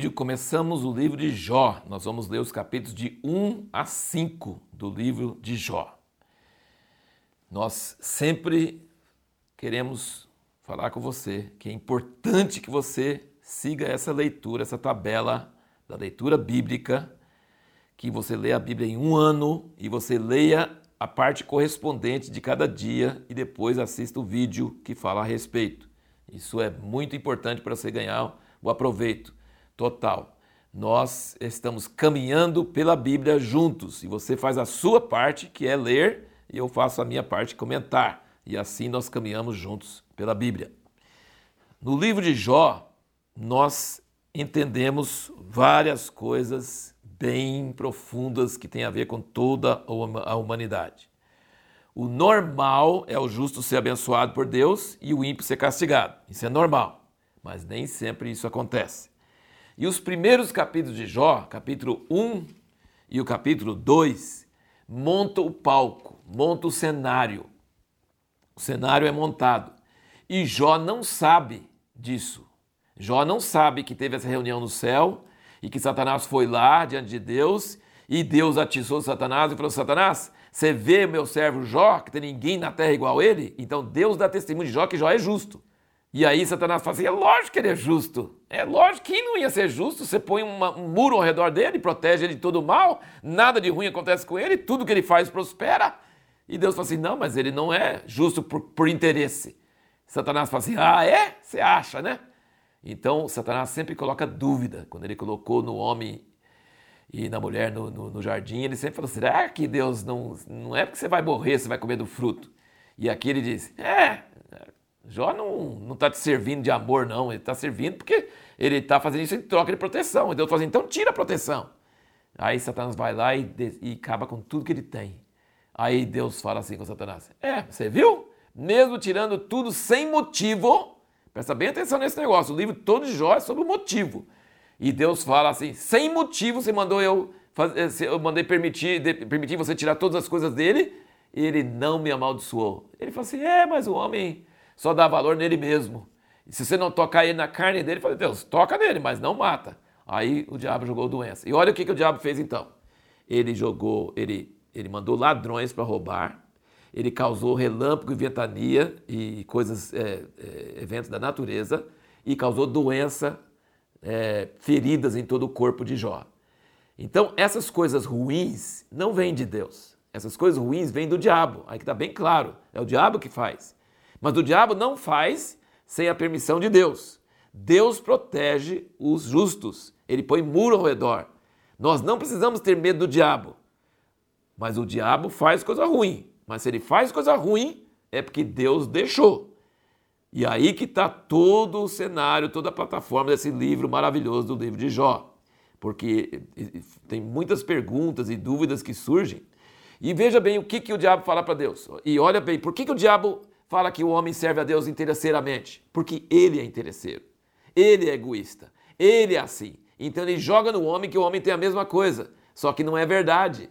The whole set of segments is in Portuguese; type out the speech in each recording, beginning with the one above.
vídeo começamos o livro de Jó. Nós vamos ler os capítulos de 1 a 5 do livro de Jó. Nós sempre queremos falar com você que é importante que você siga essa leitura, essa tabela da leitura bíblica, que você leia a Bíblia em um ano e você leia a parte correspondente de cada dia e depois assista o vídeo que fala a respeito. Isso é muito importante para você ganhar o aproveito total. Nós estamos caminhando pela Bíblia juntos e você faz a sua parte, que é ler, e eu faço a minha parte, comentar. E assim nós caminhamos juntos pela Bíblia. No livro de Jó, nós entendemos várias coisas bem profundas que têm a ver com toda a humanidade. O normal é o justo ser abençoado por Deus e o ímpio ser castigado. Isso é normal, mas nem sempre isso acontece. E os primeiros capítulos de Jó, capítulo 1 e o capítulo 2, montam o palco, montam o cenário. O cenário é montado. E Jó não sabe disso. Jó não sabe que teve essa reunião no céu e que Satanás foi lá diante de Deus e Deus atiçou Satanás e falou: Satanás, você vê meu servo Jó, que tem ninguém na terra igual ele? Então Deus dá testemunho de Jó que Jó é justo. E aí Satanás fala assim: é lógico que ele é justo. É lógico que não ia ser justo. Você põe uma, um muro ao redor dele, protege ele de todo o mal, nada de ruim acontece com ele, tudo que ele faz prospera. E Deus fala assim: não, mas ele não é justo por, por interesse. Satanás fala assim: ah, é? Você acha, né? Então, Satanás sempre coloca dúvida. Quando ele colocou no homem e na mulher no, no, no jardim, ele sempre falou: será que Deus não, não é porque você vai morrer, você vai comer do fruto? E aqui ele diz: é, Jó não está te servindo de amor, não. Ele está servindo porque ele está fazendo isso em troca de proteção. E Deus fala assim, então tira a proteção. Aí Satanás vai lá e, e acaba com tudo que ele tem. Aí Deus fala assim com Satanás: É, você viu? Mesmo tirando tudo sem motivo, Presta bem atenção nesse negócio. O livro todo de Jó é sobre o motivo. E Deus fala assim: sem motivo você mandou eu, fazer, eu mandei permitir, permitir você tirar todas as coisas dele, ele não me amaldiçoou. Ele fala assim: é, mas o homem só dá valor nele mesmo. E se você não tocar ele na carne dele, fala, Deus, toca nele, mas não mata. Aí o diabo jogou doença. E olha o que, que o diabo fez então. Ele jogou, ele, ele mandou ladrões para roubar, ele causou relâmpago e ventania e coisas, é, é, eventos da natureza, e causou doença, é, feridas em todo o corpo de Jó. Então, essas coisas ruins não vêm de Deus. Essas coisas ruins vêm do diabo. Aí que está bem claro, é o diabo que faz. Mas o diabo não faz sem a permissão de Deus. Deus protege os justos, ele põe muro ao redor. Nós não precisamos ter medo do diabo, mas o diabo faz coisa ruim. Mas se ele faz coisa ruim, é porque Deus deixou. E aí que está todo o cenário, toda a plataforma desse livro maravilhoso do livro de Jó. Porque tem muitas perguntas e dúvidas que surgem. E veja bem o que, que o diabo fala para Deus. E olha bem, por que, que o diabo fala que o homem serve a Deus interesseiramente? Porque ele é interesseiro. Ele é egoísta. Ele é assim. Então ele joga no homem que o homem tem a mesma coisa. Só que não é verdade.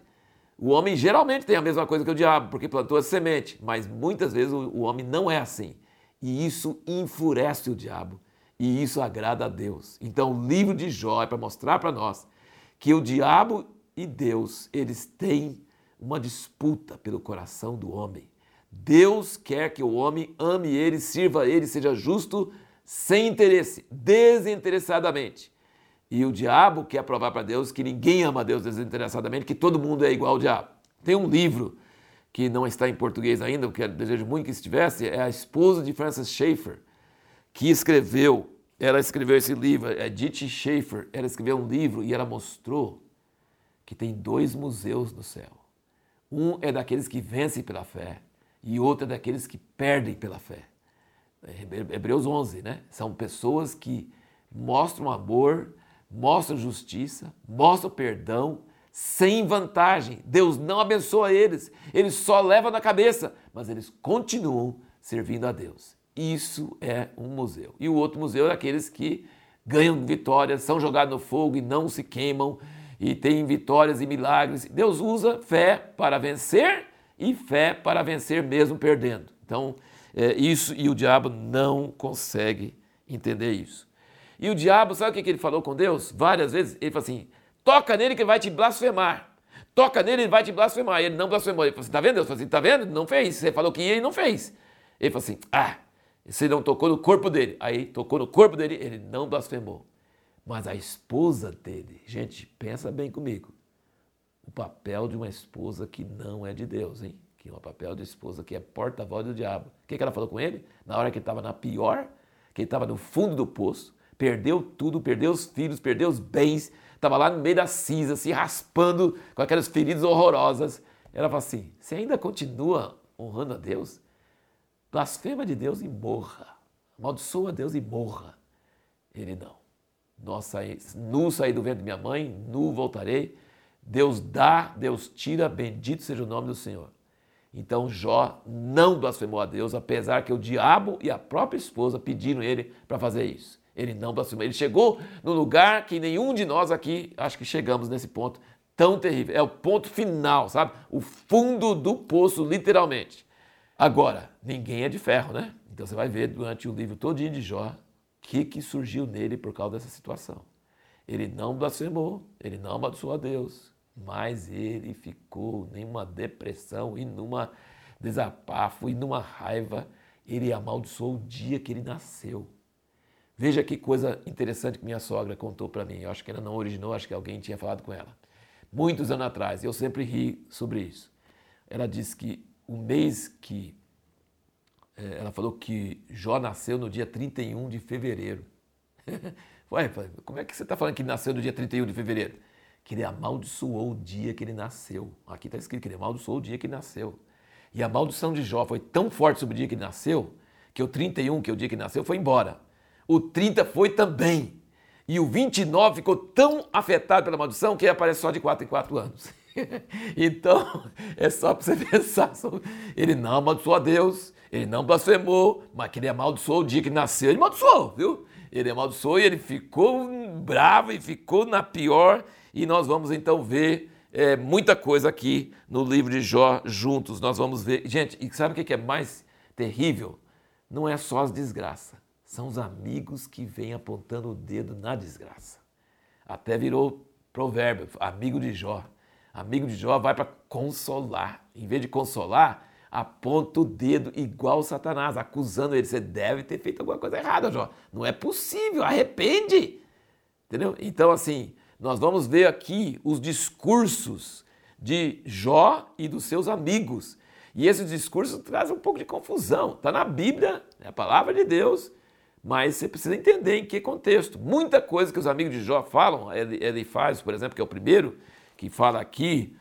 O homem geralmente tem a mesma coisa que o diabo, porque plantou a semente, mas muitas vezes o, homem não é assim. E isso enfurece o diabo e isso agrada a Deus. Então, o livro de Jó é para mostrar para nós que o diabo e Deus, eles têm uma disputa pelo coração do homem. Deus quer que o homem ame ele, sirva ele, seja justo, sem interesse, desinteressadamente. E o diabo quer provar para Deus que ninguém ama Deus desinteressadamente, que todo mundo é igual ao diabo. Tem um livro que não está em português ainda, que eu desejo muito que estivesse, é a esposa de Francis Schaeffer, que escreveu, ela escreveu esse livro, é Edith Schaeffer, ela escreveu um livro e ela mostrou que tem dois museus no céu. Um é daqueles que vencem pela fé e outro é daqueles que perdem pela fé. É Hebreus 11, né? São pessoas que mostram amor mostra justiça, mostra perdão, sem vantagem. Deus não abençoa eles, eles só levam na cabeça, mas eles continuam servindo a Deus. Isso é um museu. E o outro museu é aqueles que ganham vitórias, são jogados no fogo e não se queimam, e têm vitórias e milagres. Deus usa fé para vencer e fé para vencer mesmo perdendo. Então, é isso e o diabo não consegue entender isso. E o diabo, sabe o que ele falou com Deus? Várias vezes, ele falou assim: toca nele que ele vai te blasfemar. Toca nele, ele vai te blasfemar. Ele não blasfemou. Ele falou assim: tá vendo? Deus falou assim: tá vendo? Não fez. Você falou que ia e não fez. Ele falou assim: ah, você não tocou no corpo dele. Aí tocou no corpo dele, ele não blasfemou. Mas a esposa dele, gente, pensa bem comigo. O papel de uma esposa que não é de Deus, hein? Que é o papel de esposa que é porta-voz do diabo. O que, que ela falou com ele? Na hora que estava na pior, que ele estava no fundo do poço, perdeu tudo, perdeu os filhos, perdeu os bens, estava lá no meio da cinza, se raspando com aquelas feridas horrorosas. Ela falou assim: você ainda continua honrando a Deus? Blasfema de Deus e morra. Amaldiçoa a Deus e morra. Ele não. Nós saí, nu saí do ventre de minha mãe, nu voltarei. Deus dá, Deus tira, bendito seja o nome do Senhor. Então Jó não blasfemou a Deus, apesar que o diabo e a própria esposa pediram ele para fazer isso. Ele não blasfemou. Ele chegou no lugar que nenhum de nós aqui, acho que chegamos nesse ponto tão terrível. É o ponto final, sabe? O fundo do poço, literalmente. Agora, ninguém é de ferro, né? Então você vai ver durante o livro todinho de Jó o que, que surgiu nele por causa dessa situação. Ele não blasfemou, ele não amaldiçoou a Deus, mas ele ficou em uma depressão e numa desabafo e numa raiva. Ele amaldiçoou o dia que ele nasceu. Veja que coisa interessante que minha sogra contou para mim. Eu acho que ela não originou, acho que alguém tinha falado com ela. Muitos anos atrás, eu sempre ri sobre isso. Ela disse que o mês que. É, ela falou que Jó nasceu no dia 31 de fevereiro. Ué, como é que você está falando que nasceu no dia 31 de fevereiro? que ele amaldiçoou o dia que ele nasceu. Aqui está escrito que ele amaldiçoou o dia que ele nasceu. E a maldição de Jó foi tão forte sobre o dia que ele nasceu, que o 31, que é o dia que ele nasceu, foi embora. O 30 foi também. E o 29 ficou tão afetado pela maldição que ele aparece só de 4 em 4 anos. então, é só para você pensar. Ele não amaldiçoou a Deus, ele não blasfemou, mas que ele amaldiçoou o dia que nasceu. Ele amaldiçoou, viu? Ele amaldiçoou e ele ficou bravo e ficou na pior e nós vamos então ver é, muita coisa aqui no livro de Jó juntos. Nós vamos ver. Gente, e sabe o que é mais terrível? Não é só as desgraças, são os amigos que vêm apontando o dedo na desgraça. Até virou provérbio, amigo de Jó. Amigo de Jó vai para consolar. Em vez de consolar, aponta o dedo igual Satanás, acusando ele. Você deve ter feito alguma coisa errada, Jó. Não é possível, arrepende. Entendeu? Então, assim, nós vamos ver aqui os discursos de Jó e dos seus amigos. E esses discursos trazem um pouco de confusão. Está na Bíblia, é a palavra de Deus, mas você precisa entender em que contexto. Muita coisa que os amigos de Jó falam, ele, ele faz, por exemplo, que é o primeiro, que fala aqui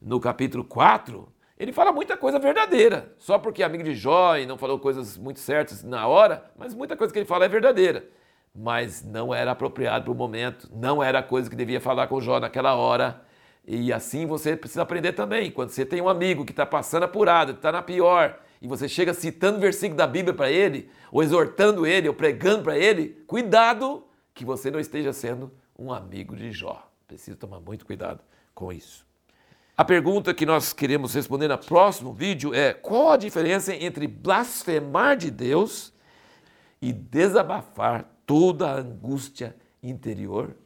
no capítulo 4, ele fala muita coisa verdadeira. Só porque é amigo de Jó e não falou coisas muito certas na hora, mas muita coisa que ele fala é verdadeira mas não era apropriado para o momento, não era a coisa que devia falar com Jó naquela hora. E assim você precisa aprender também. Quando você tem um amigo que está passando apurado, que está na pior, e você chega citando versículo da Bíblia para ele, ou exortando ele, ou pregando para ele, cuidado que você não esteja sendo um amigo de Jó. Precisa tomar muito cuidado com isso. A pergunta que nós queremos responder no próximo vídeo é: qual a diferença entre blasfemar de Deus e desabafar toda a angústia interior